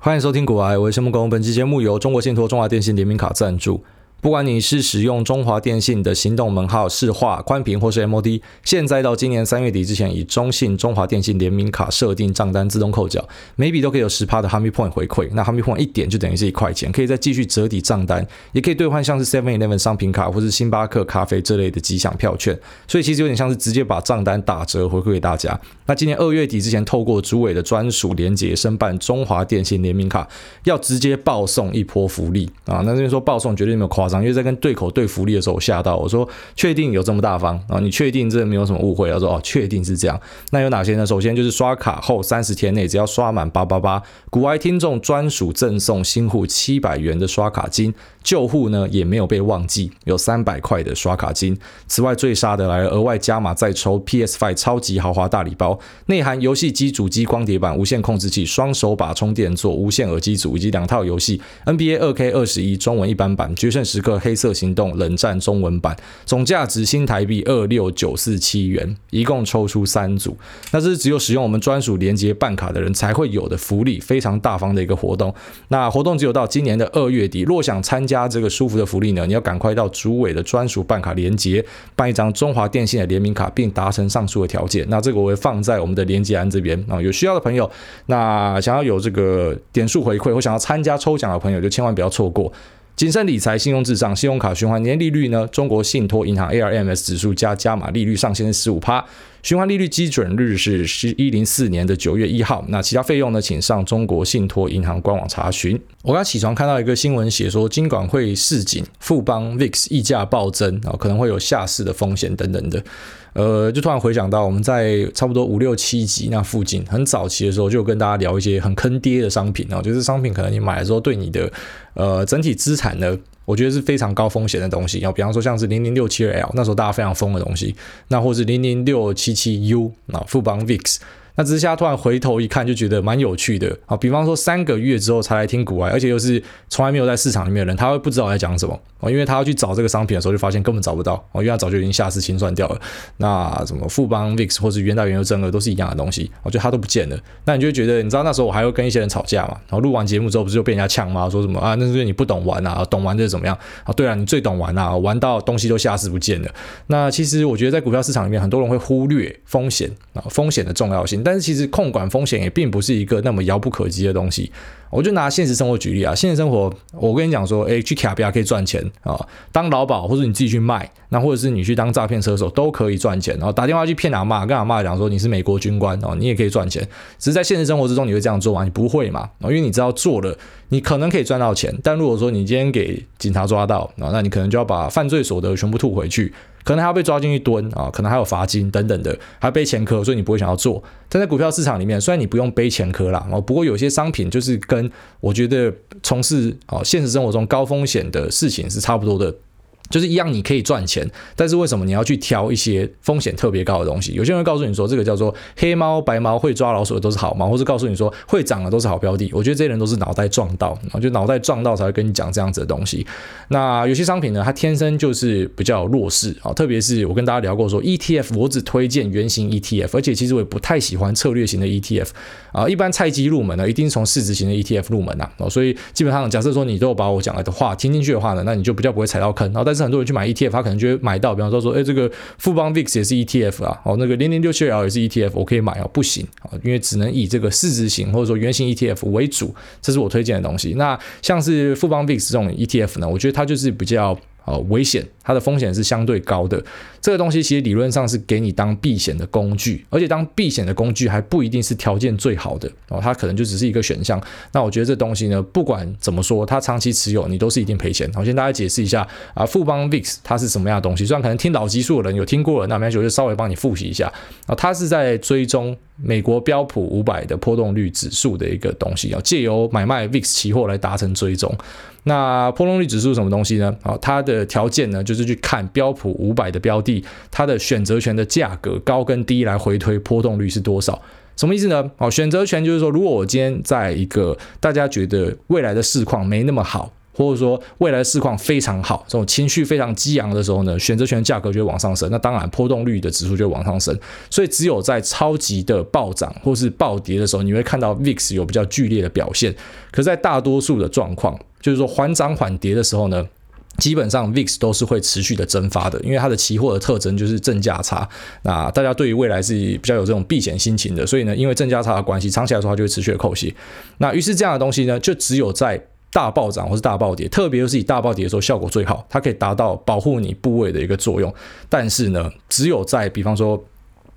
欢迎收听古癌，我是木工。本期节目由中国信托、中华电信联名卡赞助。不管你是使用中华电信的行动门号、市话、宽频或是 MOD，现在到今年三月底之前，以中信、中华电信联名卡设定账单自动扣缴，每笔都可以有十趴的 Harmony Point 回馈。那 Harmony Point 一点就等于是一块钱，可以再继续折抵账单，也可以兑换像是 Seven Eleven 商品卡或是星巴克咖啡这类的吉祥票券。所以其实有点像是直接把账单打折回馈给大家。那今年二月底之前，透过主委的专属连结申办中华电信联名卡，要直接报送一波福利啊！那这边说报送绝对没有夸。因为在跟对口对福利的时候，我吓到我说：“确定有这么大方啊？你确定这没有什么误会？”他说：“哦，确定是这样。那有哪些呢？首先就是刷卡后三十天内，只要刷满八八八，股癌听众专属赠送新户七百元的刷卡金，旧户呢也没有被忘记，有三百块的刷卡金。此外，最杀的来了，额外加码再抽 PS Five 超级豪华大礼包，内含游戏机主机光碟版、无线控制器、双手把充电座、无线耳机组以及两套游戏：NBA 2K 二十一中文一般版、决胜十时刻。”黑色行动冷战中文版，总价值新台币二六九四七元，一共抽出三组。那这是只有使用我们专属连接办卡的人才会有的福利，非常大方的一个活动。那活动只有到今年的二月底。若想参加这个舒服的福利呢，你要赶快到主委的专属办卡连接办一张中华电信的联名卡，并达成上述的条件。那这个我会放在我们的连接栏这边啊，有需要的朋友，那想要有这个点数回馈或想要参加抽奖的朋友，就千万不要错过。谨慎理财，信用至上。信用卡循环年利率呢？中国信托银行 ARMS 指数加加码利率上限是十五趴，循环利率基准日是十一零四年的九月一号。那其他费用呢？请上中国信托银行官网查询。我刚起床看到一个新闻，写说金管会示警，富邦 VIX 溢价暴增啊，可能会有下市的风险等等的。呃，就突然回想到我们在差不多五六七集那附近，很早期的时候就跟大家聊一些很坑爹的商品啊，就是商品可能你买的时候对你的呃整体资产呢，我觉得是非常高风险的东西。然后比方说像是零零六七二 L 那时候大家非常疯的东西，那或是零零六七七 U 啊富邦 VIX。那之下突然回头一看，就觉得蛮有趣的啊。比方说三个月之后才来听股癌，而且又是从来没有在市场里面的人，他会不知道我在讲什么哦，因为他要去找这个商品的时候，就发现根本找不到哦，因为他早就已经下市清算掉了。那什么富邦 VIX 或是元大原油正额都是一样的东西，我觉得他都不见了。那你就会觉得，你知道那时候我还会跟一些人吵架嘛？然后录完节目之后，不是就被人家呛吗？说什么啊？那是因为你不懂玩啊，懂玩就是怎么样啊？对啊，你最懂玩啊，玩到东西都下市不见了。那其实我觉得在股票市场里面，很多人会忽略风险啊，风险的重要性，但是其实控管。风险也并不是一个那么遥不可及的东西。我就拿现实生活举例啊，现实生活，我跟你讲说，诶，去卡比亚可以赚钱啊，当劳保或者你自己去卖，那或者是你去当诈骗车手都可以赚钱。然后打电话去骗阿嬷，跟阿嬷讲说你是美国军官哦，你也可以赚钱。只是在现实生活之中，你会这样做吗？你不会嘛？因为你知道做了，你可能可以赚到钱，但如果说你今天给警察抓到啊，那你可能就要把犯罪所得全部吐回去。可能还要被抓进去蹲啊，可能还有罚金等等的，还背前科，所以你不会想要做。但在股票市场里面，虽然你不用背前科啦，哦，不过有些商品就是跟我觉得从事啊现实生活中高风险的事情是差不多的。就是一样，你可以赚钱，但是为什么你要去挑一些风险特别高的东西？有些人会告诉你说，这个叫做黑猫白猫，会抓老鼠的都是好猫，或是告诉你说会涨的都是好标的。我觉得这些人都是脑袋撞到，就脑袋撞到才会跟你讲这样子的东西。那有些商品呢，它天生就是比较弱势啊，特别是我跟大家聊过说，ETF 我只推荐原型 ETF，而且其实我也不太喜欢策略型的 ETF 啊。一般菜鸡入门呢，一定从市值型的 ETF 入门呐。所以基本上假设说你都有把我讲的话听进去的话呢，那你就比较不会踩到坑。然后但是很多人去买 ETF，他可能就会买到，比方说说，哎，这个富邦 VIX 也是 ETF 啊，哦，那个零零六七 L 也是 ETF，我可以买啊，不行啊，因为只能以这个市值型或者说圆形 ETF 为主，这是我推荐的东西。那像是富邦 VIX 这种 ETF 呢，我觉得它就是比较。呃，危险，它的风险是相对高的。这个东西其实理论上是给你当避险的工具，而且当避险的工具还不一定是条件最好的哦，它可能就只是一个选项。那我觉得这东西呢，不管怎么说，它长期持有你都是一定赔钱。我先大家解释一下啊，富邦 VIX 它是什么样的东西？虽然可能听老技术的人有听过了，那没关系，我就稍微帮你复习一下啊，它是在追踪美国标普五百的波动率指数的一个东西啊，借由买卖 VIX 期货来达成追踪。那波动率指数什么东西呢？啊，它的条件呢，就是去看标普五百的标的，它的选择权的价格高跟低来回推波动率是多少？什么意思呢？哦，选择权就是说，如果我今天在一个大家觉得未来的市况没那么好。或者说未来市况非常好，这种情绪非常激昂的时候呢，选择权价格就会往上升，那当然波动率的指数就会往上升。所以只有在超级的暴涨或是暴跌的时候，你会看到 VIX 有比较剧烈的表现。可在大多数的状况，就是说缓涨缓跌的时候呢，基本上 VIX 都是会持续的蒸发的，因为它的期货的特征就是正价差。那大家对于未来是比较有这种避险心情的，所以呢，因为正价差的关系，长期来说它就会持续的扣息。那于是这样的东西呢，就只有在大暴涨或是大暴跌，特别是以大暴跌的时候效果最好，它可以达到保护你部位的一个作用。但是呢，只有在比方说。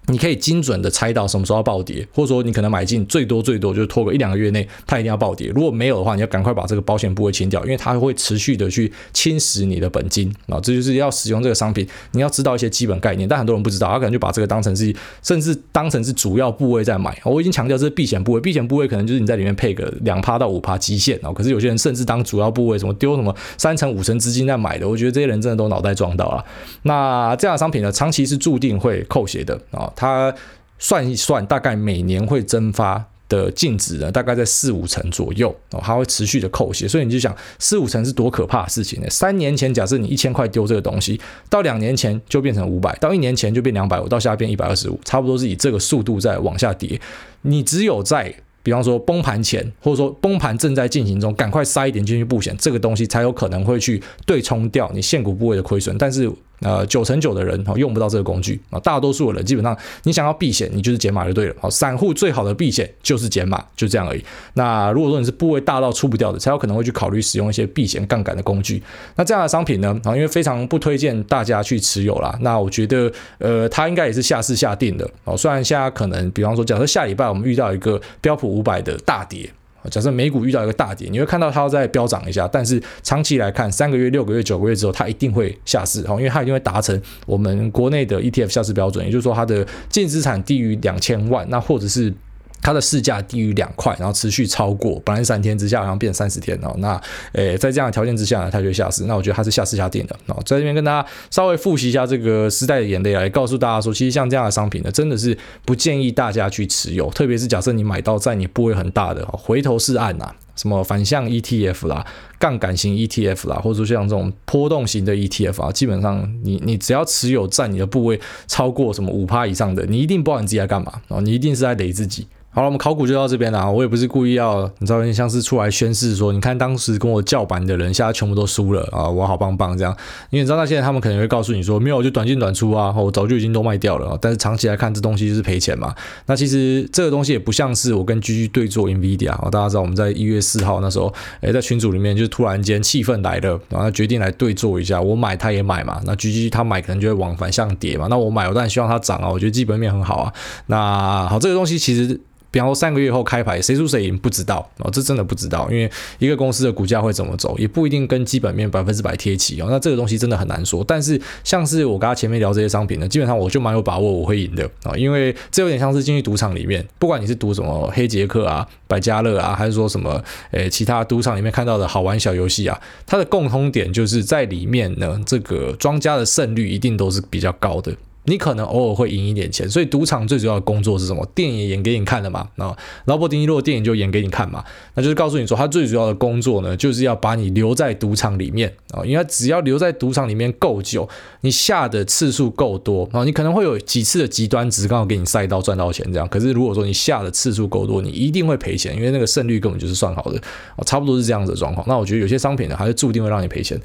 你可以精准的猜到什么时候要暴跌，或者说你可能买进最多最多就是拖个一两个月内它一定要暴跌。如果没有的话，你要赶快把这个保险部位清掉，因为它会持续的去侵蚀你的本金啊。这就是要使用这个商品，你要知道一些基本概念。但很多人不知道，他可能就把这个当成是，甚至当成是主要部位在买。我已经强调这是避险部位，避险部位可能就是你在里面配个两趴到五趴极限啊。可是有些人甚至当主要部位，什么丢什么三成五成资金在买的，我觉得这些人真的都脑袋撞到了。那这样的商品呢，长期是注定会扣血的啊。它算一算，大概每年会蒸发的净值呢，大概在四五成左右哦，它会持续的扣血，所以你就想四五成是多可怕的事情呢？三年前假设你一千块丢这个东西，到两年前就变成五百，到一年前就变两百五，到现在变一百二十五，差不多是以这个速度在往下跌。你只有在比方说崩盘前，或者说崩盘正在进行中，赶快塞一点进去布险，这个东西才有可能会去对冲掉你现股部位的亏损，但是。呃，九成九的人哦用不到这个工具啊，大多数的人基本上你想要避险，你就是减码就对了。好，散户最好的避险就是减码，就这样而已。那如果说你是部位大到出不掉的，才有可能会去考虑使用一些避险杠杆的工具。那这样的商品呢，啊，因为非常不推荐大家去持有啦。那我觉得，呃，它应该也是下市下定的哦。虽然现在可能，比方说，假设下礼拜我们遇到一个标普五百的大跌。假设美股遇到一个大跌，你会看到它在飙涨一下，但是长期来看，三个月、六个月、九个月之后，它一定会下市，因为它一定会达成我们国内的 ETF 下市标准，也就是说它的净资产低于两千万，那或者是。它的市价低于两块，然后持续超过，本来三天之下，然后变三十天哦。那，诶，在这样的条件之下呢，它就下市。那我觉得它是下市下定的哦。在这边跟大家稍微复习一下这个时代的眼泪来告诉大家说，其实像这样的商品呢，真的是不建议大家去持有，特别是假设你买到在你部位很大的回头是岸呐，什么反向 ETF 啦、杠杆型 ETF 啦，或者说像这种波动型的 ETF 啊，基本上你你只要持有占你的部位超过什么五趴以上的，你一定不知道你自己在干嘛哦，你一定是在雷自己。好了，我们考古就到这边了。我也不是故意要，你知道，有点像是出来宣示说，你看当时跟我叫板的人，现在全部都输了啊，我好棒棒这样。因为你知道，那现在他们可能会告诉你说，没有，就短进短出啊，我早就已经都卖掉了。但是长期来看，这东西就是赔钱嘛。那其实这个东西也不像是我跟 GG 对做 NVIDIA 啊，大家知道我们在一月四号那时候，诶，在群组里面就突然间气氛来了，然后决定来对做一下，我买他也买嘛。那 GG 他买可能就会往反向跌嘛。那我买，我当然希望它涨啊，我觉得基本面很好啊。那好，这个东西其实。比方说三个月后开牌，谁输谁赢不知道哦，这真的不知道，因为一个公司的股价会怎么走，也不一定跟基本面百分之百贴齐哦。那这个东西真的很难说。但是像是我刚刚前面聊这些商品呢，基本上我就蛮有把握我会赢的啊，因为这有点像是进去赌场里面，不管你是赌什么黑杰克啊、百家乐啊，还是说什么诶其他赌场里面看到的好玩小游戏啊，它的共通点就是在里面呢，这个庄家的胜率一定都是比较高的。你可能偶尔会赢一点钱，所以赌场最主要的工作是什么？电影演给你看的嘛。那劳勃迪尼洛电影就演给你看嘛，那就是告诉你说，他最主要的工作呢，就是要把你留在赌场里面啊，因为只要留在赌场里面够久，你下的次数够多啊，你可能会有几次的极端值刚好给你赛道赚到钱这样。可是如果说你下的次数够多，你一定会赔钱，因为那个胜率根本就是算好的啊，差不多是这样子的状况。那我觉得有些商品呢，还是注定会让你赔钱。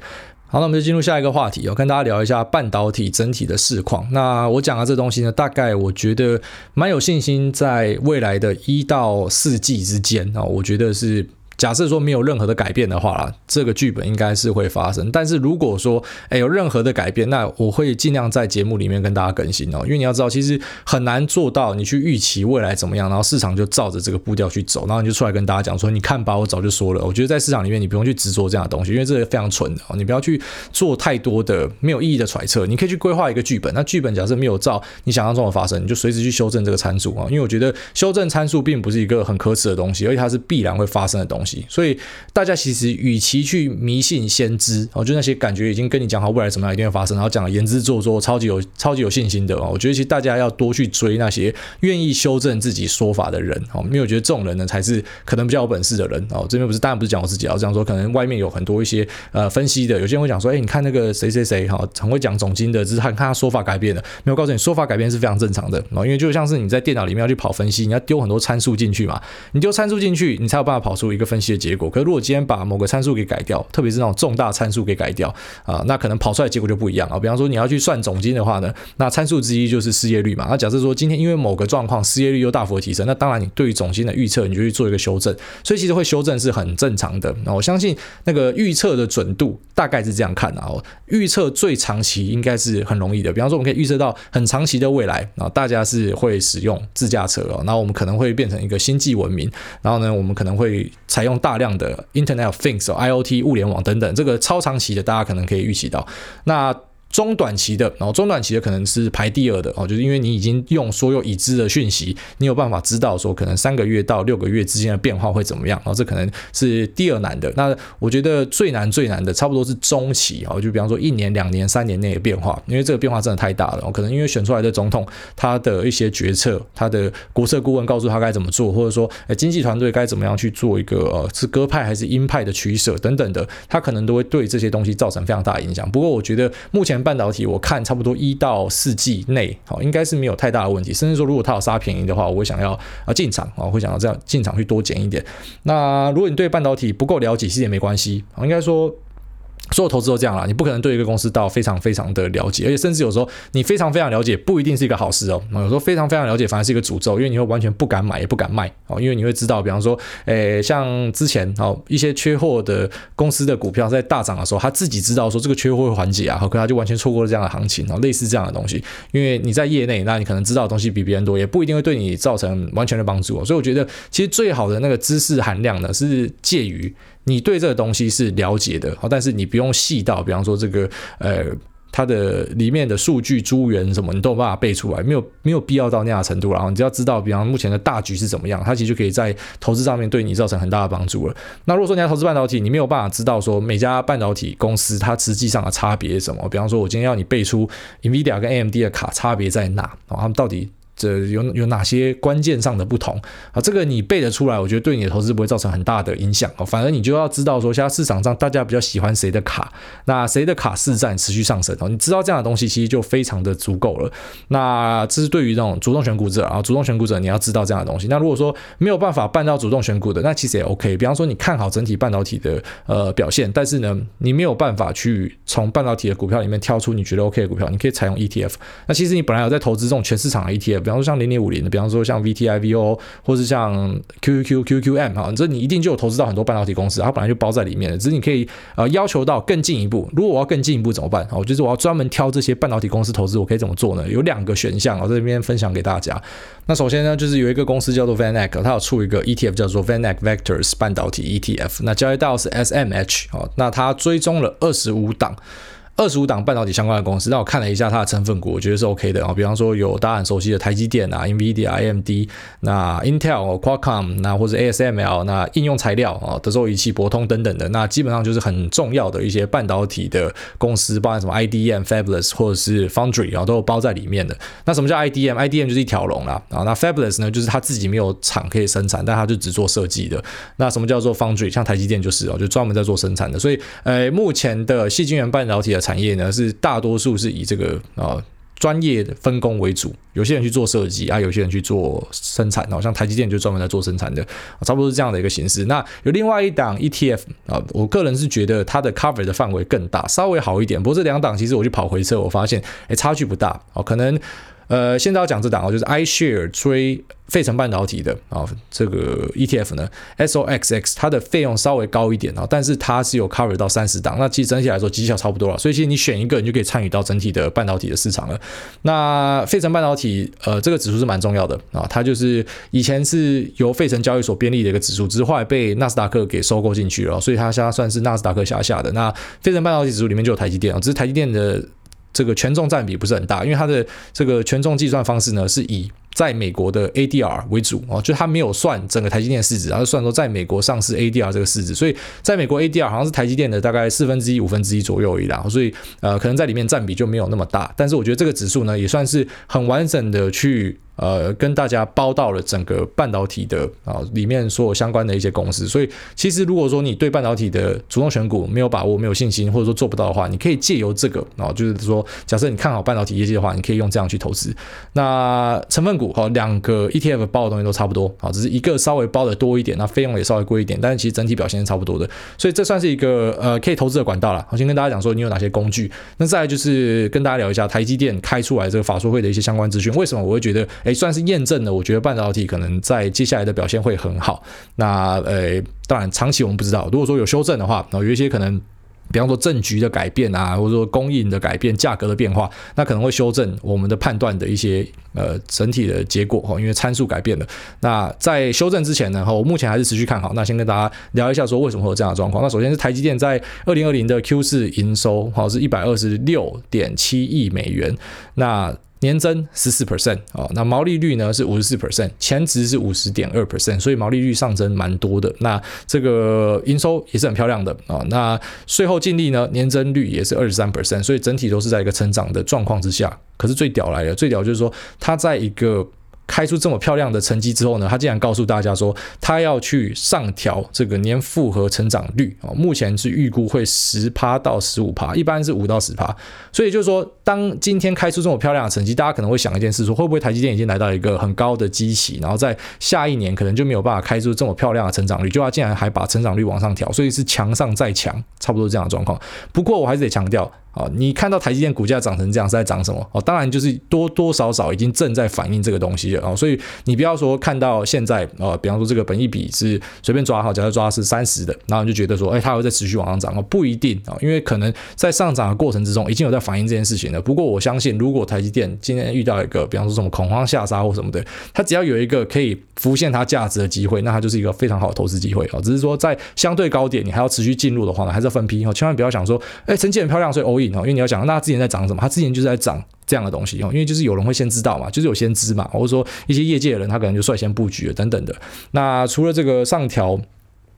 好，那我们就进入下一个话题，要跟大家聊一下半导体整体的市况。那我讲的这东西呢，大概我觉得蛮有信心，在未来的一到四季之间啊，我觉得是。假设说没有任何的改变的话啦，这个剧本应该是会发生。但是如果说诶有任何的改变，那我会尽量在节目里面跟大家更新哦。因为你要知道，其实很难做到你去预期未来怎么样，然后市场就照着这个步调去走，然后你就出来跟大家讲说，你看吧，我早就说了。我觉得在市场里面你不用去执着这样的东西，因为这个非常蠢的哦。你不要去做太多的没有意义的揣测。你可以去规划一个剧本，那剧本假设没有照你想象中的发生，你就随时去修正这个参数啊。因为我觉得修正参数并不是一个很可耻的东西，而且它是必然会发生的东西。所以大家其实与其去迷信先知哦，就那些感觉已经跟你讲好未来怎么样一定会发生，然后讲的言之凿凿，超级有超级有信心的哦，我觉得其实大家要多去追那些愿意修正自己说法的人哦，因为我觉得这种人呢才是可能比较有本事的人哦。这边不是当然不是讲我自己，要这样说，可能外面有很多一些呃分析的，有些人会讲说，哎，你看那个谁谁谁哈，很会讲总经的，只是看看他说法改变了，没有告诉你说法改变是非常正常的哦，因为就像是你在电脑里面要去跑分析，你要丢很多参数进去嘛，你丢参数进去，你才有办法跑出一个分析的结果。可是如果今天把某个参数给改掉，特别是那种重大参数给改掉啊，那可能跑出来结果就不一样啊。比方说你要去算总金的话呢，那参数之一就是失业率嘛。那假设说今天因为某个状况失业率又大幅的提升，那当然你对于总金的预测你就去做一个修正，所以其实会修正是很正常的。那我相信那个预测的准度大概是这样看的啊，预测最长期应该是很容易的。比方说我们可以预测到很长期的未来啊，大家是会使用自驾车哦，那我们可能会变成一个星际文明，然后呢，我们可能会采用大量的 Internet of Things、IoT、物联网等等，这个超长期的，大家可能可以预期到。那中短期的，然后中短期的可能是排第二的哦，就是因为你已经用所有已知的讯息，你有办法知道说可能三个月到六个月之间的变化会怎么样，然后这可能是第二难的。那我觉得最难最难的差不多是中期哦，就比方说一年、两年、三年内的变化，因为这个变化真的太大了。可能因为选出来的总统他的一些决策，他的国策顾问告诉他该怎么做，或者说诶经济团队该怎么样去做一个呃是鸽派还是鹰派的取舍等等的，他可能都会对这些东西造成非常大的影响。不过我觉得目前。半导体，我看差不多一到四季内，好，应该是没有太大的问题。甚至说，如果它有杀便宜的话，我会想要啊进场啊，会想要这样进场去多捡一点。那如果你对半导体不够了解，其实也没关系，应该说。所有投资都这样啦，你不可能对一个公司到非常非常的了解，而且甚至有时候你非常非常了解不一定是一个好事哦。有时候非常非常了解反而是一个诅咒，因为你会完全不敢买也不敢卖哦，因为你会知道，比方说，诶，像之前哦一些缺货的公司的股票在大涨的时候，他自己知道说这个缺货会缓解啊，好可他就完全错过了这样的行情哦，类似这样的东西，因为你在业内，那你可能知道的东西比别人多，也不一定会对你造成完全的帮助哦。所以我觉得，其实最好的那个知识含量呢，是介于。你对这个东西是了解的，好但是你不用细到，比方说这个呃，它的里面的数据、资源什么，你都有办法背出来，没有没有必要到那样的程度。然后你只要知道，比方目前的大局是怎么样，它其实就可以在投资上面对你造成很大的帮助了。那如果说你要投资半导体，你没有办法知道说每家半导体公司它实际上的差别是什么，比方说我今天要你背出 NVIDIA 跟 AMD 的卡差别在哪，然后他们到底。这有有哪些关键上的不同啊？这个你背得出来，我觉得对你的投资不会造成很大的影响哦。反而你就要知道说，现在市场上大家比较喜欢谁的卡，那谁的卡市占持续上升哦。你知道这样的东西，其实就非常的足够了。那这是对于这种主动选股者啊，主动选股者你要知道这样的东西。那如果说没有办法办到主动选股的，那其实也 OK。比方说你看好整体半导体的呃表现，但是呢，你没有办法去从半导体的股票里面挑出你觉得 OK 的股票，你可以采用 ETF。那其实你本来有在投资这种全市场的 ETF。比方说像零零五零的，比方说像 VTIVO，或是像 QQQQM 哈，这你一定就有投资到很多半导体公司，它本来就包在里面的。只是你可以呃要求到更进一步。如果我要更进一步怎么办？我就是我要专门挑这些半导体公司投资，我可以怎么做呢？有两个选项，我在这边分享给大家。那首先呢，就是有一个公司叫做 VanEck，它有出一个 ETF 叫做 VanEck Vectors 半导体 ETF，那交易道是 SMH 哦，那它追踪了二十五档。二十五档半导体相关的公司，那我看了一下它的成分股，我觉得是 OK 的啊。比方说有大家很熟悉的台积电啊、NVIDIA、AMD，那 Intel、Qualcomm，那或者 ASML，那应用材料啊、德州仪器、博通等等的，那基本上就是很重要的一些半导体的公司，包含什么 IDM、Fabless 或者是 Foundry 啊，都有包在里面的。那什么叫 IDM？IDM 就是一条龙啦啊。那 Fabulous 呢，就是它自己没有厂可以生产，但它就只做设计的。那什么叫做 Foundry？像台积电就是哦，就专门在做生产的。所以，呃，目前的细晶圆半导体的产业呢，是大多数是以这个啊专业分工为主，有些人去做设计啊，有些人去做生产，好像台积电就专门在做生产的，差不多是这样的一个形式。那有另外一档 ETF 啊，我个人是觉得它的 cover 的范围更大，稍微好一点。不过这两档其实我去跑回测，我发现哎差距不大哦，可能。呃，现在要讲这档哦，就是 iShare 追费城半导体的啊，这个 ETF 呢，SOXX 它的费用稍微高一点啊，但是它是有 cover 到三十档，那其实整体来说绩效差不多了，所以其实你选一个，你就可以参与到整体的半导体的市场了。那费城半导体呃，这个指数是蛮重要的啊，它就是以前是由费城交易所编立的一个指数，之后来被纳斯达克给收购进去了，所以它现在算是纳斯达克辖下的。那费城半导体指数里面就有台积电啊，只是台积电的。这个权重占比不是很大，因为它的这个权重计算方式呢，是以在美国的 ADR 为主哦，就它没有算整个台积电市值，而是算说在美国上市 ADR 这个市值，所以在美国 ADR 好像是台积电的大概四分之一、五分之一左右而已啦，所以呃可能在里面占比就没有那么大，但是我觉得这个指数呢也算是很完整的去。呃，跟大家包到了整个半导体的啊里面所有相关的一些公司，所以其实如果说你对半导体的主动选股没有把握、没有信心，或者说做不到的话，你可以借由这个啊，就是说，假设你看好半导体业绩的话，你可以用这样去投资。那成分股哈，两个 ETF 包的东西都差不多啊，只是一个稍微包的多一点，那费用也稍微贵一点，但是其实整体表现是差不多的，所以这算是一个呃可以投资的管道了。我先跟大家讲说你有哪些工具，那再来就是跟大家聊一下台积电开出来这个法说会的一些相关资讯，为什么我会觉得哎算是验证了。我觉得半导体可能在接下来的表现会很好。那呃，当然长期我们不知道。如果说有修正的话，然后有一些可能，比方说政局的改变啊，或者说供应的改变、价格的变化，那可能会修正我们的判断的一些呃整体的结果哈。因为参数改变了。那在修正之前呢，哈，我目前还是持续看好。那先跟大家聊一下说为什么会有这样的状况。那首先是台积电在二零二零的 Q 四营收好是一百二十六点七亿美元。那年增十四 percent 啊，那毛利率呢是五十四 percent，前值是五十点二 percent，所以毛利率上增蛮多的。那这个营收也是很漂亮的啊。那税后净利呢，年增率也是二十三 percent，所以整体都是在一个成长的状况之下。可是最屌来了，最屌就是说它在一个。开出这么漂亮的成绩之后呢，他竟然告诉大家说，他要去上调这个年复合成长率啊，目前是预估会十趴到十五趴，一般是五到十趴。所以就是说，当今天开出这么漂亮的成绩，大家可能会想一件事，说会不会台积电已经来到一个很高的基期，然后在下一年可能就没有办法开出这么漂亮的成长率，就他竟然还把成长率往上调，所以是强上再强，差不多这样的状况。不过我还是得强调。啊，你看到台积电股价涨成这样是在涨什么？哦，当然就是多多少少已经正在反映这个东西了啊。所以你不要说看到现在，呃，比方说这个本益比是随便抓好，假设抓是三十的，然后你就觉得说，哎，它会在持续往上涨哦，不一定啊，因为可能在上涨的过程之中已经有在反映这件事情了。不过我相信，如果台积电今天遇到一个，比方说什么恐慌下杀或什么的，它只要有一个可以浮现它价值的机会，那它就是一个非常好的投资机会啊。只是说在相对高点，你还要持续进入的话呢，还是要分批哦，千万不要想说，哎，成绩很漂亮，所以 all 哦，因为你要想那。之前在涨什么？他之前就是在涨这样的东西哦，因为就是有人会先知道嘛，就是有先知嘛，或者说一些业界的人他可能就率先布局了等等的。那除了这个上调。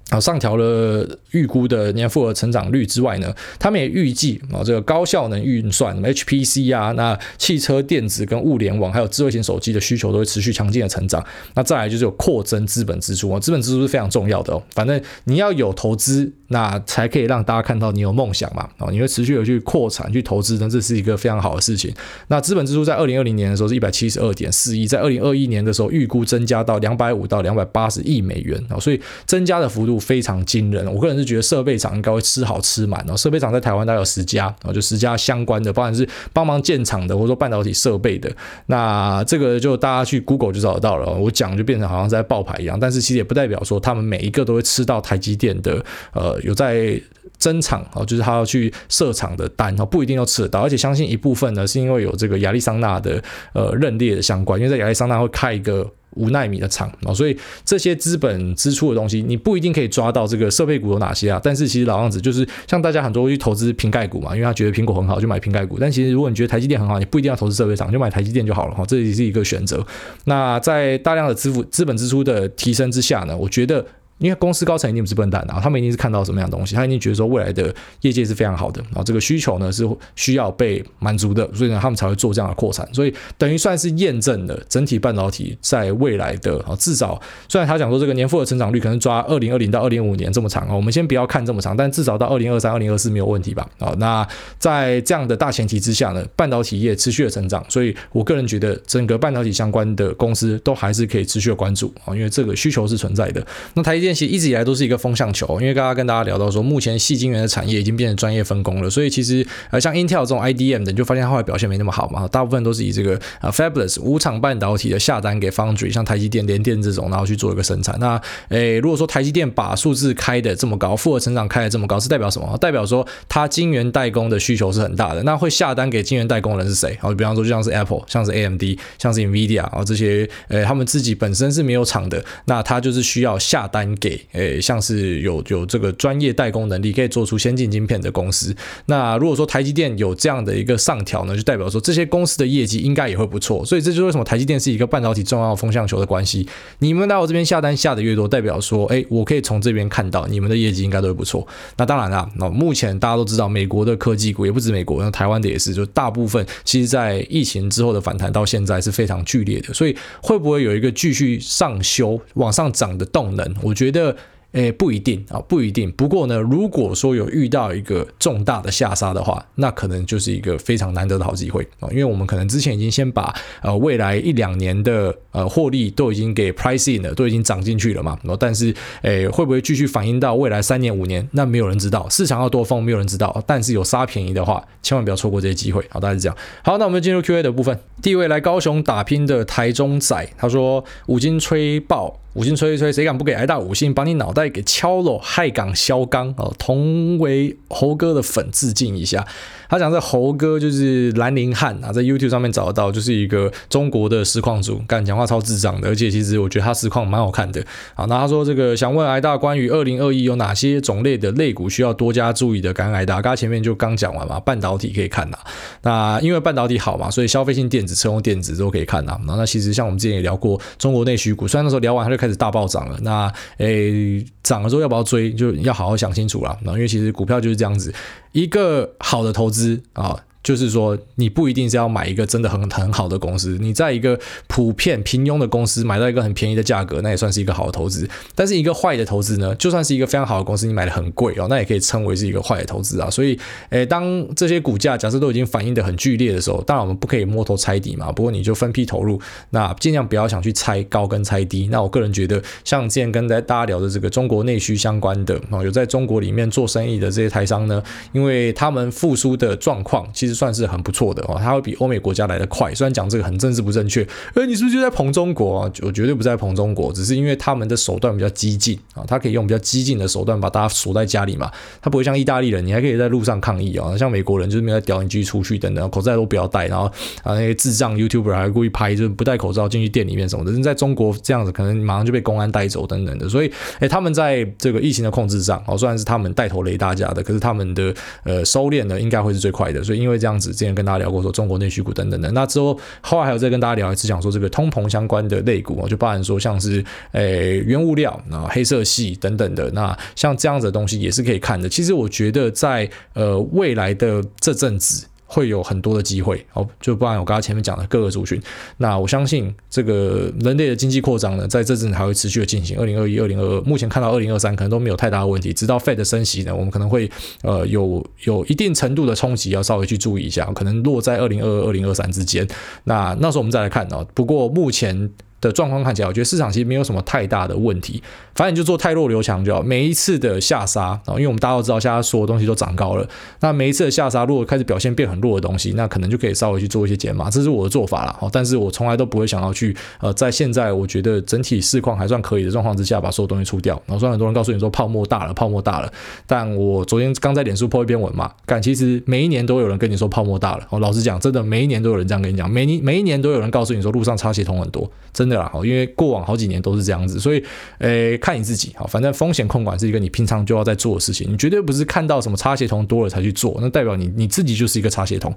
啊，上调了预估的年复合成长率之外呢，他们也预计啊，这个高效能运算什么 HPC 啊，那汽车电子跟物联网还有智慧型手机的需求都会持续强劲的成长。那再来就是有扩增资本支出啊，资本支出是非常重要的哦。反正你要有投资，那才可以让大家看到你有梦想嘛。啊，你会持续的去扩产去投资，那这是一个非常好的事情。那资本支出在二零二零年的时候是一百七十二点四亿，在二零二一年的时候预估增加到两百五到两百八十亿美元啊，所以增加的幅度。非常惊人，我个人是觉得设备厂应该会吃好吃满哦。设备厂在台湾大概有十家，然后就十家相关的，不管是帮忙建厂的，或者说半导体设备的。那这个就大家去 Google 就找得到了。我讲就变成好像在爆牌一样，但是其实也不代表说他们每一个都会吃到台积电的呃有在增厂哦，就是他要去设厂的单哦，不一定要吃得到。而且相信一部分呢是因为有这个亚利桑那的呃认列的相关，因为在亚利桑那会开一个。五奈米的厂啊，所以这些资本支出的东西，你不一定可以抓到这个设备股有哪些啊。但是其实老样子就是，像大家很多去投资瓶盖股嘛，因为他觉得苹果很好，就买瓶盖股。但其实如果你觉得台积电很好，你不一定要投资设备厂，就买台积电就好了哈。这也是一个选择。那在大量的支付资本支出的提升之下呢，我觉得。因为公司高层一定不是笨蛋啊，他们一定是看到什么样的东西，他一定觉得说未来的业界是非常好的，然后这个需求呢是需要被满足的，所以呢他们才会做这样的扩产，所以等于算是验证了整体半导体在未来的啊至少，虽然他讲说这个年复合成长率可能抓二零二零到二零五年这么长啊，我们先不要看这么长，但至少到二零二三、二零二四没有问题吧？啊，那在这样的大前提之下呢，半导体业持续的成长，所以我个人觉得整个半导体相关的公司都还是可以持续的关注啊，因为这个需求是存在的。那台积电。其实一直以来都是一个风向球，因为刚刚跟大家聊到说，目前矽晶圆的产业已经变成专业分工了，所以其实呃像 Intel 这种 IDM 的，你就发现它后来表现没那么好嘛，大部分都是以这个呃 Fabless 无厂半导体的下单给 Foundry，像台积电、联电这种，然后去做一个生产。那诶，如果说台积电把数字开的这么高，复合成长开的这么高，是代表什么？代表说它晶圆代工的需求是很大的。那会下单给晶圆代工人是谁？好，比方说就像是 Apple，像是 AMD，像是 NVIDIA 啊这些，呃，他们自己本身是没有厂的，那它就是需要下单给诶、像是有有这个专业代工能力，可以做出先进晶片的公司。那如果说台积电有这样的一个上调呢，就代表说这些公司的业绩应该也会不错。所以这就是为什么台积电是一个半导体重要风向球的关系。你们来我这边下单下的越多，代表说，哎，我可以从这边看到你们的业绩应该都会不错。那当然啦，那目前大家都知道，美国的科技股也不止美国，那台湾的也是，就大部分其实在疫情之后的反弹到现在是非常剧烈的。所以会不会有一个继续上修往上涨的动能？我觉得。得诶，不一定啊，不一定。不过呢，如果说有遇到一个重大的下杀的话，那可能就是一个非常难得的好机会啊。因为我们可能之前已经先把呃未来一两年的呃获利都已经给 price in 了，都已经涨进去了嘛。然后但是诶，会不会继续反映到未来三年五年？那没有人知道。市场要多疯，没有人知道。但是有杀便宜的话，千万不要错过这些机会。好，大概是这样。好，那我们进入 Q&A 的部分。第一位来高雄打拼的台中仔，他说五金吹爆。五星吹一吹，谁敢不给挨大五星？把你脑袋给敲了！害港肖刚哦，同为猴哥的粉致敬一下。他讲这猴哥就是兰陵汉啊，在 YouTube 上面找得到，就是一个中国的实况主，干讲话超智障的，而且其实我觉得他实况蛮好看的。好，那他说这个想问挨大关于二零二一有哪些种类的类股需要多加注意的？感恩挨大，刚才前面就刚讲完嘛，半导体可以看呐。那因为半导体好嘛，所以消费性电子、车用电子都可以看呐。那那其实像我们之前也聊过中国内需股，虽然那时候聊完他就开大暴涨了，那诶涨了之后要不要追，就要好好想清楚了。然后因为其实股票就是这样子，一个好的投资啊。就是说，你不一定是要买一个真的很很好的公司，你在一个普遍平庸的公司买到一个很便宜的价格，那也算是一个好的投资。但是一个坏的投资呢，就算是一个非常好的公司，你买的很贵哦，那也可以称为是一个坏的投资啊。所以，诶，当这些股价假设都已经反应的很剧烈的时候，当然我们不可以摸头猜底嘛。不过你就分批投入，那尽量不要想去猜高跟猜低。那我个人觉得，像之前跟大家聊的这个中国内需相关的啊，有在中国里面做生意的这些台商呢，因为他们复苏的状况其实。算是很不错的哦，它会比欧美国家来得快。虽然讲这个很政治不正确，哎，你是不是就在捧中国啊？我绝对不在捧中国，只是因为他们的手段比较激进啊，他可以用比较激进的手段把大家锁在家里嘛。他不会像意大利人，你还可以在路上抗议啊。像美国人就是没有屌你继续出去等等，口罩都不要戴，然后啊那些智障 YouTuber 还故意拍，就是不戴口罩进去店里面什么的。人在中国这样子，可能马上就被公安带走等等的。所以，哎，他们在这个疫情的控制上，哦，虽然是他们带头雷大家的，可是他们的呃收敛呢，应该会是最快的。所以，因为这样子，之前跟大家聊。过说中国内需股等等的，那之后后来还有再跟大家聊一次，讲说这个通膨相关的类股，就包含说像是诶、原物料啊、黑色系等等的，那像这样子的东西也是可以看的。其实我觉得在呃未来的这阵子。会有很多的机会哦，就不然我刚刚前面讲的各个族群，那我相信这个人类的经济扩张呢，在这阵还会持续的进行。二零二一、二零二二，目前看到二零二三可能都没有太大的问题，直到 Fed 的升息呢，我们可能会呃有有一定程度的冲击，要稍微去注意一下，可能落在二零二二、二零二三之间。那那时候我们再来看哦。不过目前。的状况看起来，我觉得市场其实没有什么太大的问题，反正你就做太弱留强就好。每一次的下杀啊，因为我们大家都知道，现在所有东西都涨高了，那每一次的下杀，如果开始表现变很弱的东西，那可能就可以稍微去做一些减码，这是我的做法了。但是我从来都不会想要去呃，在现在我觉得整体市况还算可以的状况之下，把所有东西出掉。然后虽然很多人告诉你说泡沫大了，泡沫大了，但我昨天刚在脸书破一篇文嘛，但其实每一年都有人跟你说泡沫大了。哦老实讲，真的每一年都有人这样跟你讲，每年每一年都有人告诉你说路上插血桶很多，真的啦，因为过。往好几年都是这样子，所以，诶，看你自己，好，反正风险控管是一个你平常就要在做的事情，你绝对不是看到什么插血筒多了才去做，那代表你你自己就是一个插血筒。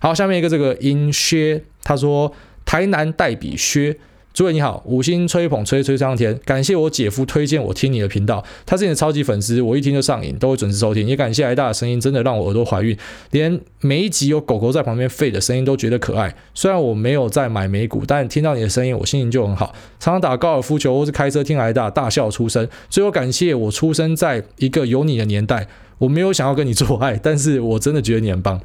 好，下面一个这个音薛，他说台南代笔靴。诸位你好，五星吹捧吹吹上天，感谢我姐夫推荐我听你的频道，他是你的超级粉丝，我一听就上瘾，都会准时收听。也感谢挨大的声音，真的让我耳朵怀孕，连每一集有狗狗在旁边吠的声音都觉得可爱。虽然我没有在买美股，但听到你的声音，我心情就很好。常常打高尔夫球或是开车听挨大，大笑出声。最后感谢我出生在一个有你的年代，我没有想要跟你做爱，但是我真的觉得你很棒。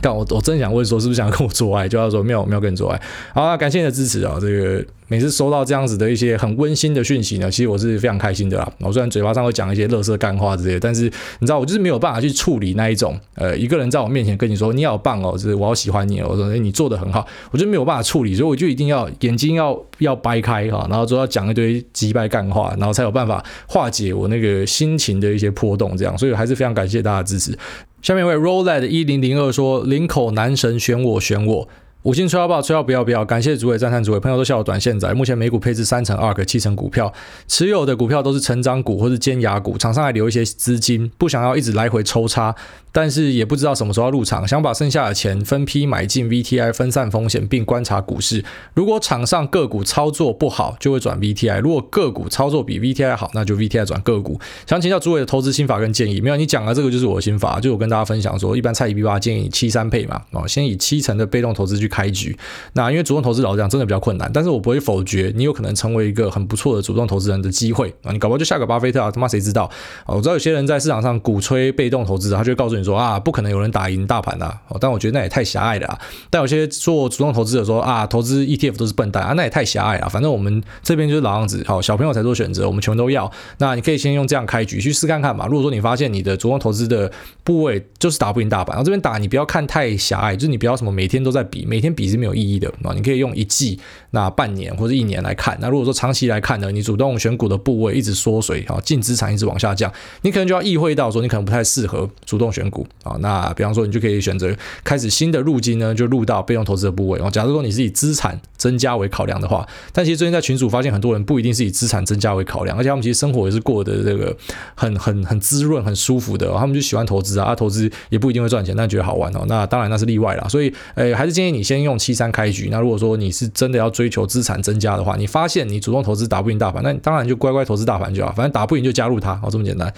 但我，我真想问说，是不是想跟我做爱？就要说没有，没有跟你做爱。好啊，感谢你的支持啊！这个每次收到这样子的一些很温馨的讯息呢，其实我是非常开心的啦。我虽然嘴巴上会讲一些乐色干话之类的，但是你知道，我就是没有办法去处理那一种，呃，一个人在我面前跟你说你好棒哦，就是我好喜欢你哦，我说诶你做的很好，我就没有办法处理，所以我就一定要眼睛要要掰开哈，然后就要讲一堆击败干话，然后才有办法化解我那个心情的一些波动，这样，所以还是非常感谢大家的支持。下面一位 Roland 一零零二说：“领口男神选我选我，五星吹号爆，吹号不要不要！感谢主委赞叹主委，朋友都笑我短线仔。目前美股配置三成 ARK，七成股票，持有的股票都是成长股或是尖牙股，场上还留一些资金，不想要一直来回抽插，但是也不知道什么时候要入场，想把剩下的钱分批买进 VTI，分散风险，并观察股市。如果场上个股操作不好，就会转 VTI；如果个股操作比 VTI 好，那就 VTI 转个股。想请教主委的投资心法跟建议。没有，你讲的这个就是我的心法，就我跟大家分享说，一般菜一笔八建议七三配嘛，哦，先以七成的被动投资去。开局，那因为主动投资老实讲真的比较困难，但是我不会否决你有可能成为一个很不错的主动投资人的机会啊！你搞不好就下个巴菲特啊，他妈谁知道啊？我知道有些人在市场上鼓吹被动投资，他就会告诉你说啊，不可能有人打赢大盘的啊！但我觉得那也太狭隘了啊！但有些做主动投资的说啊，投资 ETF 都是笨蛋啊，那也太狭隘了。反正我们这边就是老样子，好，小朋友才做选择，我们全都要。那你可以先用这样开局去试看看嘛。如果说你发现你的主动投资的部位就是打不赢大盘，然后这边打你不要看太狭隘，就是你不要什么每天都在比，每天比是没有意义的。啊，你可以用一季、那半年或者一年来看。那如果说长期来看呢，你主动选股的部位一直缩水啊，净资产一直往下降，你可能就要意会到说，你可能不太适合主动选股啊。那比方说，你就可以选择开始新的入金呢，就入到被动投资的部位。哦，假如说你是以资产增加为考量的话，但其实最近在群组发现很多人不一定是以资产增加为考量，而且他们其实生活也是过得这个很很很滋润、很舒服的。他们就喜欢投资啊，啊，投资也不一定会赚钱，但觉得好玩哦。那当然那是例外啦。所以，诶，还是建议你先用七三开局。那如果说你是真的要追求资产增加的话，你发现你主动投资打不赢大盘，那你当然就乖乖投资大盘就好，反正打不赢就加入它，哦，这么简单。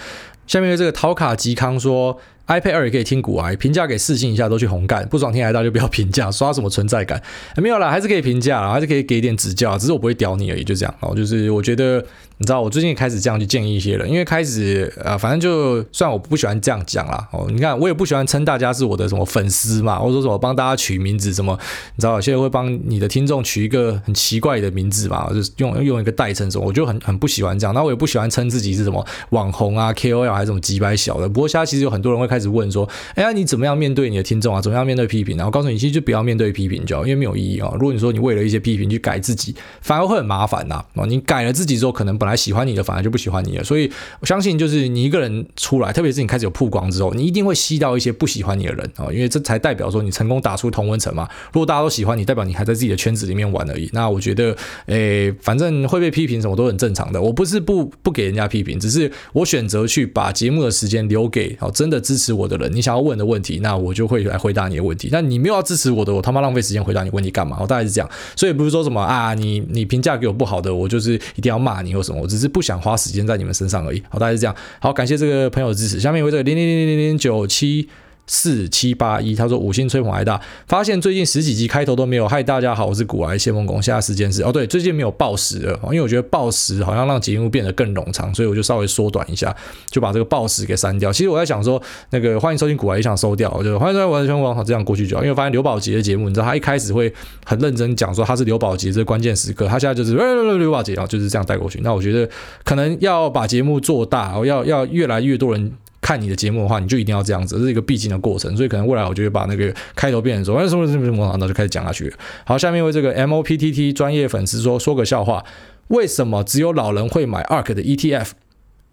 下面的这个陶卡吉康说。iPad 二也可以听古癌，评价给四星以下都去红干，不爽听癌大就不要评价，刷什么存在感？没有啦，还是可以评价，还是可以给点指教，只是我不会屌你而已，就这样哦。就是我觉得，你知道，我最近也开始这样去建议一些人，因为开始啊，反正就算我不喜欢这样讲啦哦，你看我也不喜欢称大家是我的什么粉丝嘛，或者说什么帮大家取名字什么，你知道，有些人会帮你的听众取一个很奇怪的名字嘛，就是用用一个代称什么，我就很很不喜欢这样。那我也不喜欢称自己是什么网红啊、KOL 还是什么几百小的。不过现在其实有很多人会开开始问说。哎呀，你怎么样面对你的听众啊？怎么样面对批评？然后告诉你，其实就不要面对批评，就好，因为没有意义啊。如果你说你为了一些批评去改自己，反而会很麻烦呐。哦，你改了自己之后，可能本来喜欢你的，反而就不喜欢你了。所以我相信，就是你一个人出来，特别是你开始有曝光之后，你一定会吸到一些不喜欢你的人啊，因为这才代表说你成功打出同温层嘛。如果大家都喜欢你，代表你还在自己的圈子里面玩而已。那我觉得，哎，反正会被批评什么都很正常的。我不是不不给人家批评，只是我选择去把节目的时间留给哦真的支持是我的人。你想要问的问题，那我。就会来回答你的问题，那你没有要支持我的，我他妈浪费时间回答你问题干嘛？我大概是这样，所以不是说什么啊，你你评价给我不好的，我就是一定要骂你或什么，我只是不想花时间在你们身上而已。好，大概是这样。好，感谢这个朋友的支持。下面一位这个零零零零零九七。四七八一，他说五星吹捧癌大，发现最近十几集开头都没有。嗨，大家好，我是股癌谢孟恭。现在时间是哦，对，最近没有报时了，因为我觉得报时好像让节目变得更冗长，所以我就稍微缩短一下，就把这个报时给删掉。其实我在想说，那个欢迎收听股癌也想收掉，我就欢迎收听我的全网好这样过去就好。因为我发现刘宝杰的节目，你知道他一开始会很认真讲说他是刘宝杰这关键时刻，他现在就是刘宝杰啊，就是这样带过去。那我觉得可能要把节目做大，要要越来越多人。看你的节目的话，你就一定要这样子，这是一个必经的过程，所以可能未来我就会把那个开头变成说，哎，什么什么什么，然后就开始讲下去。好，下面为这个 MOPTT 专业粉丝说说个笑话，为什么只有老人会买 ARK 的 ETF？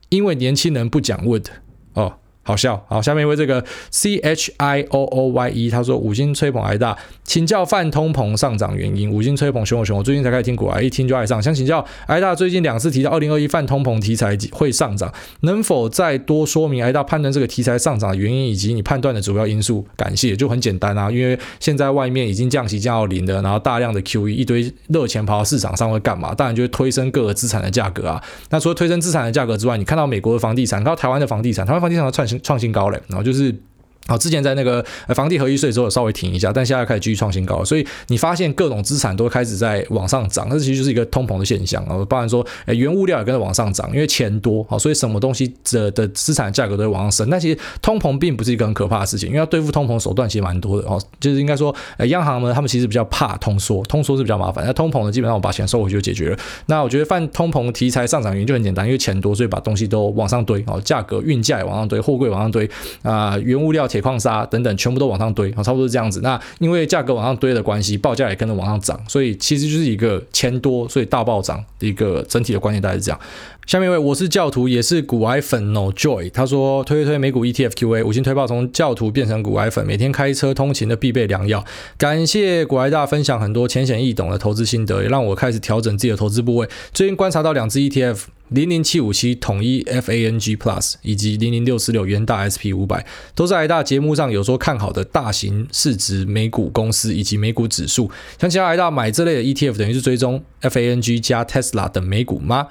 因为年轻人不讲 Wood 哦。好笑，好，下面一位这个 C H I O O Y E，他说五星吹捧挨大，请教泛通膨上涨原因。五星吹捧熊我熊，我最近才开始听股啊，一听就爱上。想请教挨大，最近两次提到二零二一泛通膨题材会上涨，能否再多说明挨大判断这个题材上涨的原因，以及你判断的主要因素？感谢，就很简单啊，因为现在外面已经降息降到零了，然后大量的 QE，一堆热钱跑到市场上会干嘛？当然就会推升各个资产的价格啊。那除了推升资产的价格之外，你看到美国的房地产，看到台湾的房地产，台湾房地产的串创新高了，然后就是。好，之前在那个房地合一税之后稍微停一下，但现在开始继续创新高，所以你发现各种资产都开始在往上涨，这其实就是一个通膨的现象啊。包含说，诶，原物料也跟着往上涨，因为钱多，好，所以什么东西的的资产价格都会往上升。但其实通膨并不是一个很可怕的事情，因为要对付通膨手段其实蛮多的哦。就是应该说，诶，央行呢，他们其实比较怕通缩，通缩是比较麻烦。那通膨呢，基本上我把钱收回去就解决了。那我觉得泛通膨题材上涨原因就很简单，因为钱多，所以把东西都往上堆，哦，价格运价也往上堆，货柜往上堆啊，原物料、铁矿砂等等。全部都往上堆，差不多是这样子。那因为价格往上堆的关系，报价也跟着往上涨，所以其实就是一个钱多，所以大暴涨的一个整体的观念，大概是这样。下面一位我是教徒，也是股癌粉 No Joy。他说推推美股 ETF QA，五星推爆从教徒变成股癌粉，每天开车通勤的必备良药。感谢股癌大分享很多浅显易懂的投资心得，也让我开始调整自己的投资部位。最近观察到两只 ETF，零零七五七统一 FANG Plus 以及零零六四六元大 SP 五百，都是癌大节目上有说看好的大型市值美股公司以及美股指数。想请教大买这类的 ETF，等于是追踪 FANG 加 Tesla 等美股吗？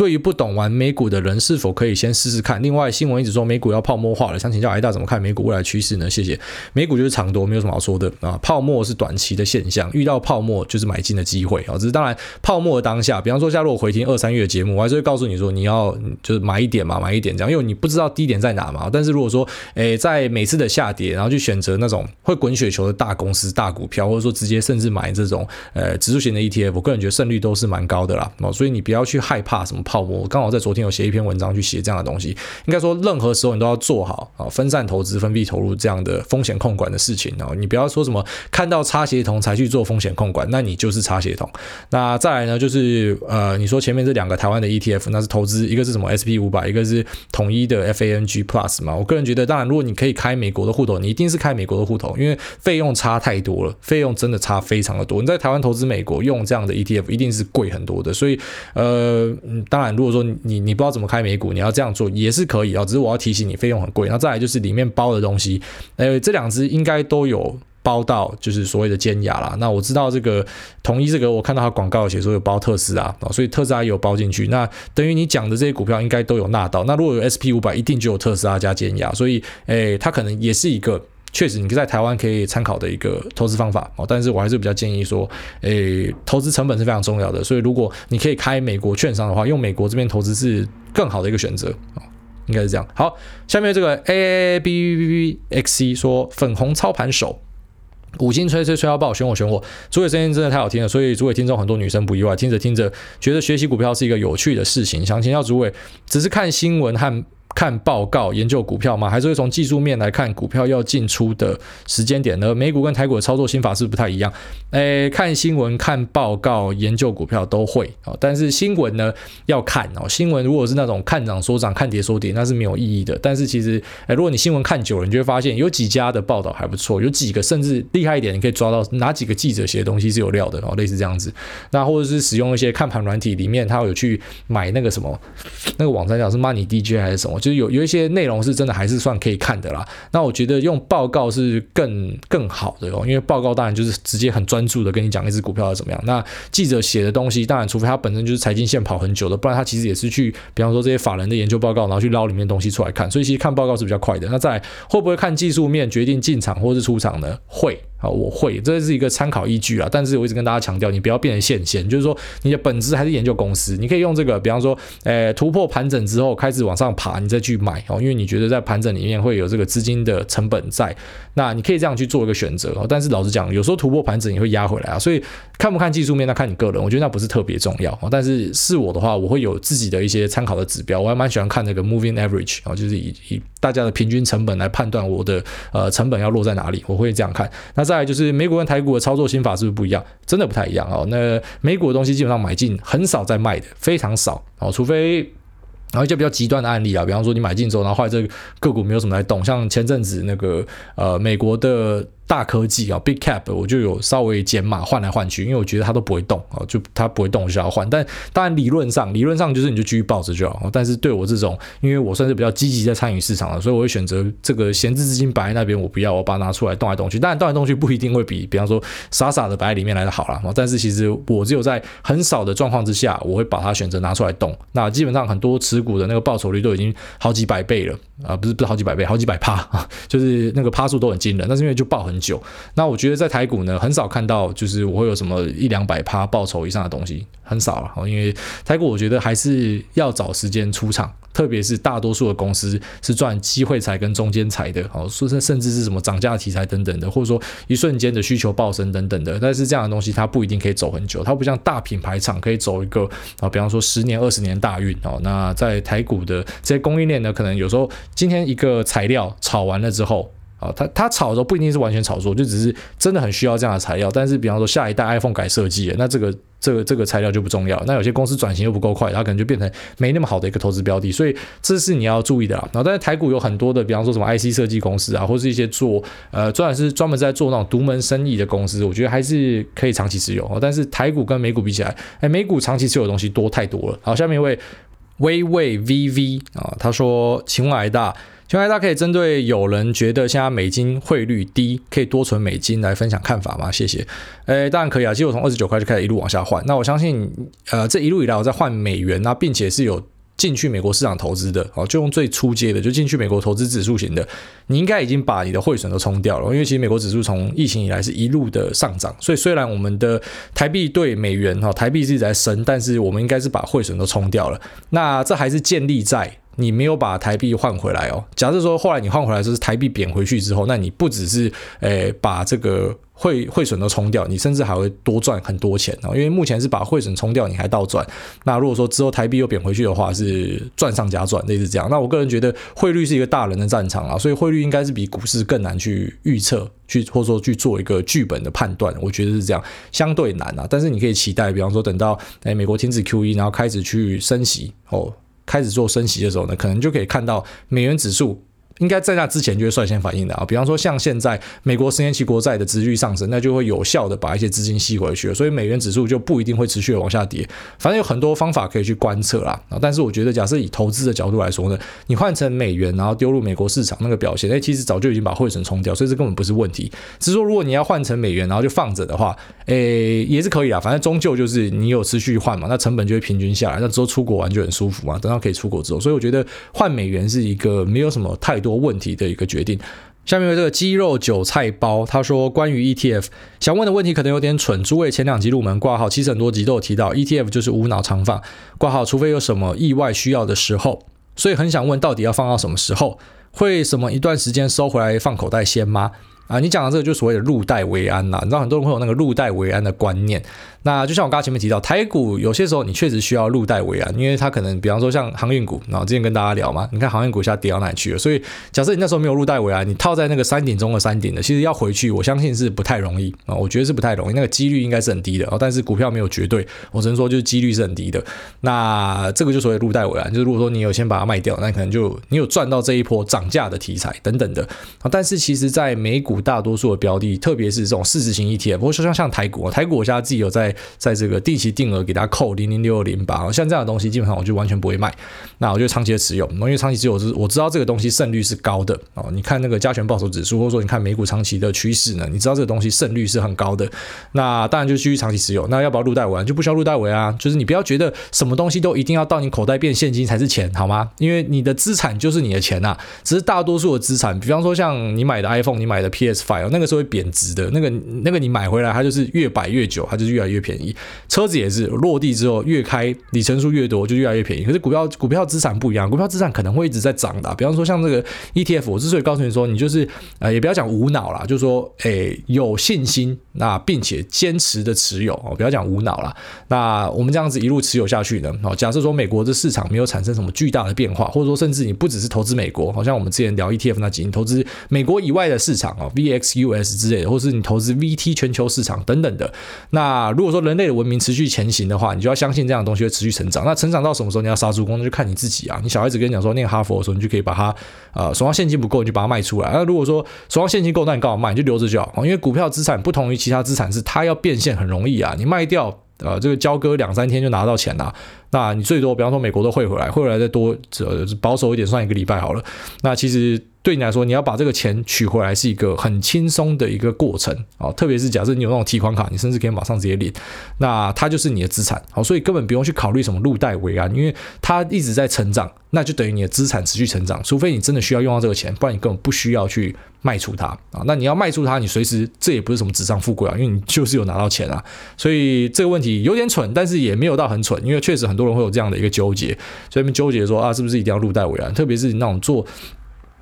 对于不懂玩美股的人，是否可以先试试看？另外，新闻一直说美股要泡沫化了，想请教癌大怎么看美股未来趋势呢？谢谢。美股就是长多，没有什么好说的啊。泡沫是短期的现象，遇到泡沫就是买进的机会啊。只是当然，泡沫的当下，比方说，假如我回听二三月节目，我还是会告诉你说，你要就是买一点嘛，买一点这样，因为你不知道低点在哪嘛。但是如果说，诶，在每次的下跌，然后去选择那种会滚雪球的大公司、大股票，或者说直接甚至买这种呃指数型的 ETF，我个人觉得胜率都是蛮高的啦。哦所以你不要去害怕什么。泡沫，我刚好在昨天有写一篇文章去写这样的东西。应该说，任何时候你都要做好啊，分散投资、分批投入这样的风险控管的事情啊。你不要说什么看到差协同才去做风险控管，那你就是差协同。那再来呢，就是呃，你说前面这两个台湾的 ETF，那是投资，一个是什么 SP 五百，一个是统一的 FANG Plus 嘛。我个人觉得，当然，如果你可以开美国的户头，你一定是开美国的户头，因为费用差太多了，费用真的差非常的多。你在台湾投资美国用这样的 ETF，一定是贵很多的。所以呃，当当然，如果说你你不知道怎么开美股，你要这样做也是可以啊。只是我要提醒你，费用很贵。那再来就是里面包的东西，呃，这两只应该都有包到，就是所谓的尖牙啦。那我知道这个统一这个，我看到它广告写说有包特斯拉啊，所以特斯拉也有包进去。那等于你讲的这些股票应该都有纳到。那如果有 SP 五百，一定就有特斯拉加尖牙，所以诶，它可能也是一个。确实，你在台湾可以参考的一个投资方法哦，但是我还是比较建议说，诶，投资成本是非常重要的，所以如果你可以开美国券商的话，用美国这边投资是更好的一个选择哦，应该是这样。好，下面这个 A A B B B X C 说粉红操盘手，五星吹吹吹要爆，选我选我，诸位声音真的太好听了，所以诸位听众很多女生不意外，听着听着觉得学习股票是一个有趣的事情，想请教诸位，只是看新闻和。看报告研究股票吗？还是会从技术面来看股票要进出的时间点呢？美股跟台股的操作心法是不太一样？诶，看新闻、看报告、研究股票都会啊，但是新闻呢要看哦。新闻如果是那种看涨说涨、看跌说跌，那是没有意义的。但是其实，诶，如果你新闻看久了，你就会发现有几家的报道还不错，有几个甚至厉害一点，你可以抓到哪几个记者写的东西是有料的哦，类似这样子。那或者是使用一些看盘软体里面，他有去买那个什么那个网站叫是 Money DJ 还是什么？就是有有一些内容是真的还是算可以看的啦。那我觉得用报告是更更好的哦，因为报告当然就是直接很专注的跟你讲一只股票要怎么样。那记者写的东西，当然除非他本身就是财经线跑很久的，不然他其实也是去，比方说这些法人的研究报告，然后去捞里面东西出来看。所以其实看报告是比较快的。那再来会不会看技术面决定进场或是出场呢？会。啊，我会，这是一个参考依据啊。但是我一直跟大家强调，你不要变成线线，就是说你的本质还是研究公司。你可以用这个，比方说，呃，突破盘整之后开始往上爬，你再去买哦，因为你觉得在盘整里面会有这个资金的成本在。那你可以这样去做一个选择哦。但是老实讲，有时候突破盘整你会压回来啊。所以看不看技术面，那看你个人。我觉得那不是特别重要哦。但是是我的话，我会有自己的一些参考的指标。我还蛮喜欢看那个 moving average 啊，就是以以大家的平均成本来判断我的呃成本要落在哪里，我会这样看。那再就是美股跟台股的操作心法是不是不一样？真的不太一样哦。那美股的东西基本上买进很少在卖的，非常少哦，除非然后一些比较极端的案例啊，比方说你买进之后，然后后来这个个股没有什么来动，像前阵子那个呃美国的。大科技啊，big cap，我就有稍微减码换来换去，因为我觉得它都不会动啊，就它不会动，我就要换。但当然理论上，理论上就是你就继续抱着就好。但是对我这种，因为我算是比较积极在参与市场的，所以我会选择这个闲置资金摆在那边，我不要，我把它拿出来动来动去。当然动来动去不一定会比，比方说傻傻的摆在里面来的好啦。但是其实我只有在很少的状况之下，我会把它选择拿出来动。那基本上很多持股的那个报酬率都已经好几百倍了啊，不是不是好几百倍，好几百趴啊，就是那个趴数都很惊人。那是因为就抱很久。那我。觉得在台股呢，很少看到就是我会有什么一两百趴报酬以上的东西，很少了。因为台股我觉得还是要找时间出场，特别是大多数的公司是赚机会财跟中间财的，哦，甚至甚至是什么涨价题材等等的，或者说一瞬间的需求暴升等等的。但是这样的东西它不一定可以走很久，它不像大品牌厂可以走一个啊，比方说十年二十年大运哦。那在台股的这些供应链呢，可能有时候今天一个材料炒完了之后。啊，它它炒的时候不一定是完全炒作，就只是真的很需要这样的材料。但是比方说下一代 iPhone 改设计了，那这个这个这个材料就不重要。那有些公司转型又不够快，它可能就变成没那么好的一个投资标的。所以这是你要注意的啦。然后但是台股有很多的，比方说什么 IC 设计公司啊，或是一些做呃，专门是专门在做那种独门生意的公司，我觉得还是可以长期持有。但是台股跟美股比起来，哎，美股长期持有的东西多太多了。好，下面一位微微 VV 啊，他说：“请问艾大。”请问艾大可以针对有人觉得现在美金汇率低，可以多存美金来分享看法吗？谢谢。诶，当然可以啊。其实我从二十九块就开始一路往下换。那我相信，呃，这一路以来我在换美元啊，并且是有进去美国市场投资的。哦，就用最初阶的，就进去美国投资指数型的。你应该已经把你的汇损都冲掉了，因为其实美国指数从疫情以来是一路的上涨。所以虽然我们的台币对美元哈，台币一直在升，但是我们应该是把汇损都冲掉了。那这还是建立在。你没有把台币换回来哦。假设说后来你换回来就是台币贬回去之后，那你不只是诶把这个汇汇损都冲掉，你甚至还会多赚很多钱哦。因为目前是把汇损冲掉，你还倒赚。那如果说之后台币又贬回去的话，是赚上加赚，类似这样。那我个人觉得汇率是一个大人的战场啊，所以汇率应该是比股市更难去预测，去或者说去做一个剧本的判断。我觉得是这样，相对难啊。但是你可以期待，比方说等到诶美国停止 QE，然后开始去升息哦。开始做升息的时候呢，可能就可以看到美元指数。应该在那之前就会率先反应的啊，比方说像现在美国十年期国债的殖率上升，那就会有效的把一些资金吸回去，所以美元指数就不一定会持续的往下跌。反正有很多方法可以去观测啦啊，但是我觉得假设以投资的角度来说呢，你换成美元然后丢入美国市场那个表现，哎，其实早就已经把汇损冲掉，所以这根本不是问题。只是说如果你要换成美元然后就放着的话，哎，也是可以啊，反正终究就是你有持续换嘛，那成本就会平均下来，那之后出国玩就很舒服嘛，等到可以出国之后，所以我觉得换美元是一个没有什么太多。多问题的一个决定。下面有这个鸡肉韭菜包，他说关于 ETF 想问的问题可能有点蠢。诸位前两集入门挂号，其实很多集都有提到 ETF 就是无脑长放挂号，除非有什么意外需要的时候。所以很想问，到底要放到什么时候？会什么一段时间收回来放口袋先吗？啊，你讲的这个就所谓的入袋为安呐，你知道很多人会有那个入袋为安的观念。那就像我刚刚前面提到，台股有些时候你确实需要入袋为安，因为它可能比方说像航运股，然后之前跟大家聊嘛，你看航运股现在跌到哪去了？所以假设你那时候没有入袋为安，你套在那个山顶中的山顶的，其实要回去，我相信是不太容易啊，我觉得是不太容易，那个几率应该是很低的。但是股票没有绝对，我只能说就是几率是很低的。那这个就所谓入袋为安，就是如果说你有先把它卖掉，那可能就你有赚到这一波涨价的题材等等的啊。但是其实在美股大多数的标的，特别是这种市值型 ETF，不过说像像台股，台股我现在自己有在在这个定期定额给它扣零零六二零八，像这样的东西，基本上我就完全不会卖。那我就长期的持有，因为长期持有是我知道这个东西胜率是高的哦。你看那个加权报酬指数，或者说你看美股长期的趋势呢，你知道这个东西胜率是很高的。那当然就继续长期持有。那要不要入袋为？就不需要入袋为啊。就是你不要觉得什么东西都一定要到你口袋变现金才是钱，好吗？因为你的资产就是你的钱呐。只是大多数的资产，比方说像你买的 iPhone，你买的 P PS5，那个是会贬值的。那个那个你买回来，它就是越摆越久，它就是越来越便宜。车子也是落地之后越开里程数越多就越来越便宜，可是股票股票资产不一样，股票资产可能会一直在涨的。比方说像这个 ETF，我之所以告诉你说，你就是呃也不要讲无脑啦，就是说诶有信心那并且坚持的持有哦，不要讲无脑啦。那我们这样子一路持有下去呢，哦假设说美国的市场没有产生什么巨大的变化，或者说甚至你不只是投资美国，好像我们之前聊 ETF 那几，你投资美国以外的市场哦，VXUS 之类的，或是你投资 VT 全球市场等等的。那如果说人类的文明持续前行的话，你就要相信这样的东西会持续成长。那成长到什么时候你要杀猪工，那就看你自己啊。你小孩子跟你讲说念哈佛的时候，你就可以把它呃手上现金不够，你就把它卖出来。那如果说手上现金够，那你刚好卖，你就留着就好。因为股票资产不同于其他资产，是它要变现很容易啊。你卖掉呃这个交割两三天就拿到钱了。那你最多比方说美国都汇回来，汇回来再多呃保守一点算一个礼拜好了。那其实。对你来说，你要把这个钱取回来是一个很轻松的一个过程啊，特别是假设你有那种提款卡，你甚至可以马上直接领，那它就是你的资产，好，所以根本不用去考虑什么入袋为安，因为它一直在成长，那就等于你的资产持续成长，除非你真的需要用到这个钱，不然你根本不需要去卖出它啊。那你要卖出它，你随时这也不是什么纸上富贵啊，因为你就是有拿到钱啊，所以这个问题有点蠢，但是也没有到很蠢，因为确实很多人会有这样的一个纠结，所以他们纠结说啊，是不是一定要入袋为安，特别是那种做。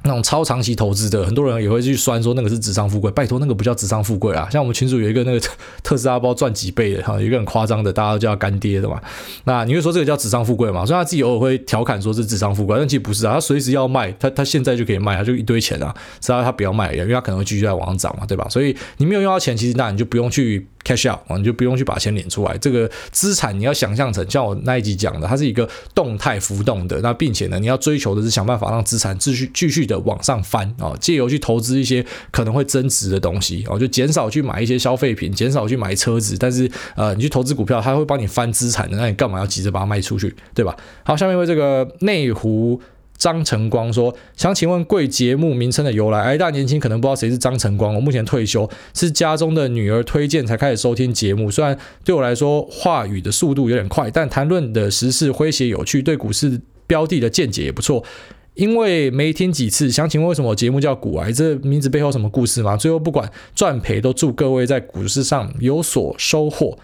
那种超长期投资的，很多人也会去酸说那个是纸上富贵。拜托，那个不叫纸上富贵啊！像我们群主有一个那个特斯拉包赚几倍的哈，有一个很夸张的，大家都叫他干爹的嘛。那你会说这个叫纸上富贵嘛？所以他自己偶尔会调侃说是纸上富贵，但其实不是啊，他随时要卖，他他现在就可以卖他，就一堆钱啊，只要他不要卖，因为他可能会继续在往上涨嘛，对吧？所以你没有用到钱，其实那你就不用去。Cash out，你就不用去把钱领出来。这个资产你要想象成像我那一集讲的，它是一个动态浮动的。那并且呢，你要追求的是想办法让资产继续继续的往上翻啊，借由去投资一些可能会增值的东西啊，就减少去买一些消费品，减少去买车子。但是呃，你去投资股票，它会帮你翻资产的，那你干嘛要急着把它卖出去，对吧？好，下面为这个内湖。张晨光说：“想请问贵节目名称的由来。哎，大年轻可能不知道谁是张晨光。我目前退休，是家中的女儿推荐才开始收听节目。虽然对我来说话语的速度有点快，但谈论的时事诙谐有趣，对股市标的的见解也不错。因为没听几次，想请问为什么我节目叫股癌？这名字背后什么故事吗？最后不管赚赔，都祝各位在股市上有所收获。”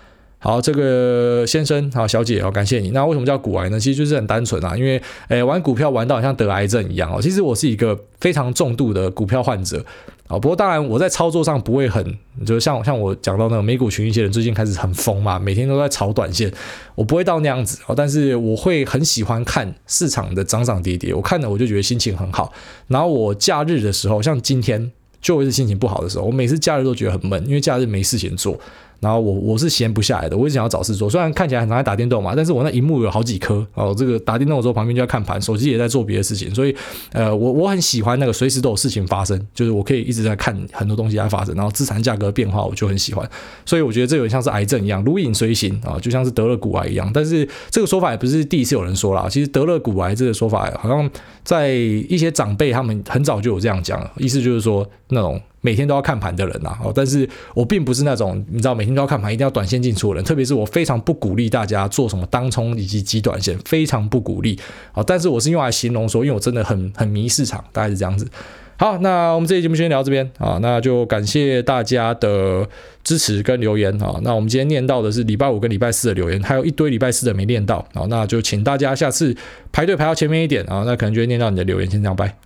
好，这个先生，好，小姐，好，感谢你。那为什么叫股癌呢？其实就是很单纯啊，因为，诶，玩股票玩到好像得癌症一样哦。其实我是一个非常重度的股票患者，啊，不过当然我在操作上不会很，就是像像我讲到那个美股群一些人最近开始很疯嘛，每天都在炒短线，我不会到那样子哦，但是我会很喜欢看市场的涨涨跌跌，我看了我就觉得心情很好。然后我假日的时候，像今天就会是心情不好的时候，我每次假日都觉得很闷，因为假日没事情做。然后我我是闲不下来的，我一直想要找事做。虽然看起来很常在打电动嘛，但是我那荧幕有好几颗哦。这个打电动的时候旁边就在看盘，手机也在做别的事情。所以呃，我我很喜欢那个随时都有事情发生，就是我可以一直在看很多东西在发生，然后资产价格变化我就很喜欢。所以我觉得这有点像是癌症一样，如影随形啊，就像是得了股癌一样。但是这个说法也不是第一次有人说了，其实得了股癌这个说法好像在一些长辈他们很早就有这样讲，意思就是说那种。每天都要看盘的人呐，哦，但是我并不是那种你知道每天都要看盘，一定要短线进出的人。特别是我非常不鼓励大家做什么当冲以及极短线，非常不鼓励。好，但是我是用来形容说，因为我真的很很迷市场，大概是这样子。好，那我们这期节目先聊到这边啊，那就感谢大家的支持跟留言啊。那我们今天念到的是礼拜五跟礼拜四的留言，还有一堆礼拜四的没念到啊，那就请大家下次排队排到前面一点啊，那可能就会念到你的留言。先这样，拜。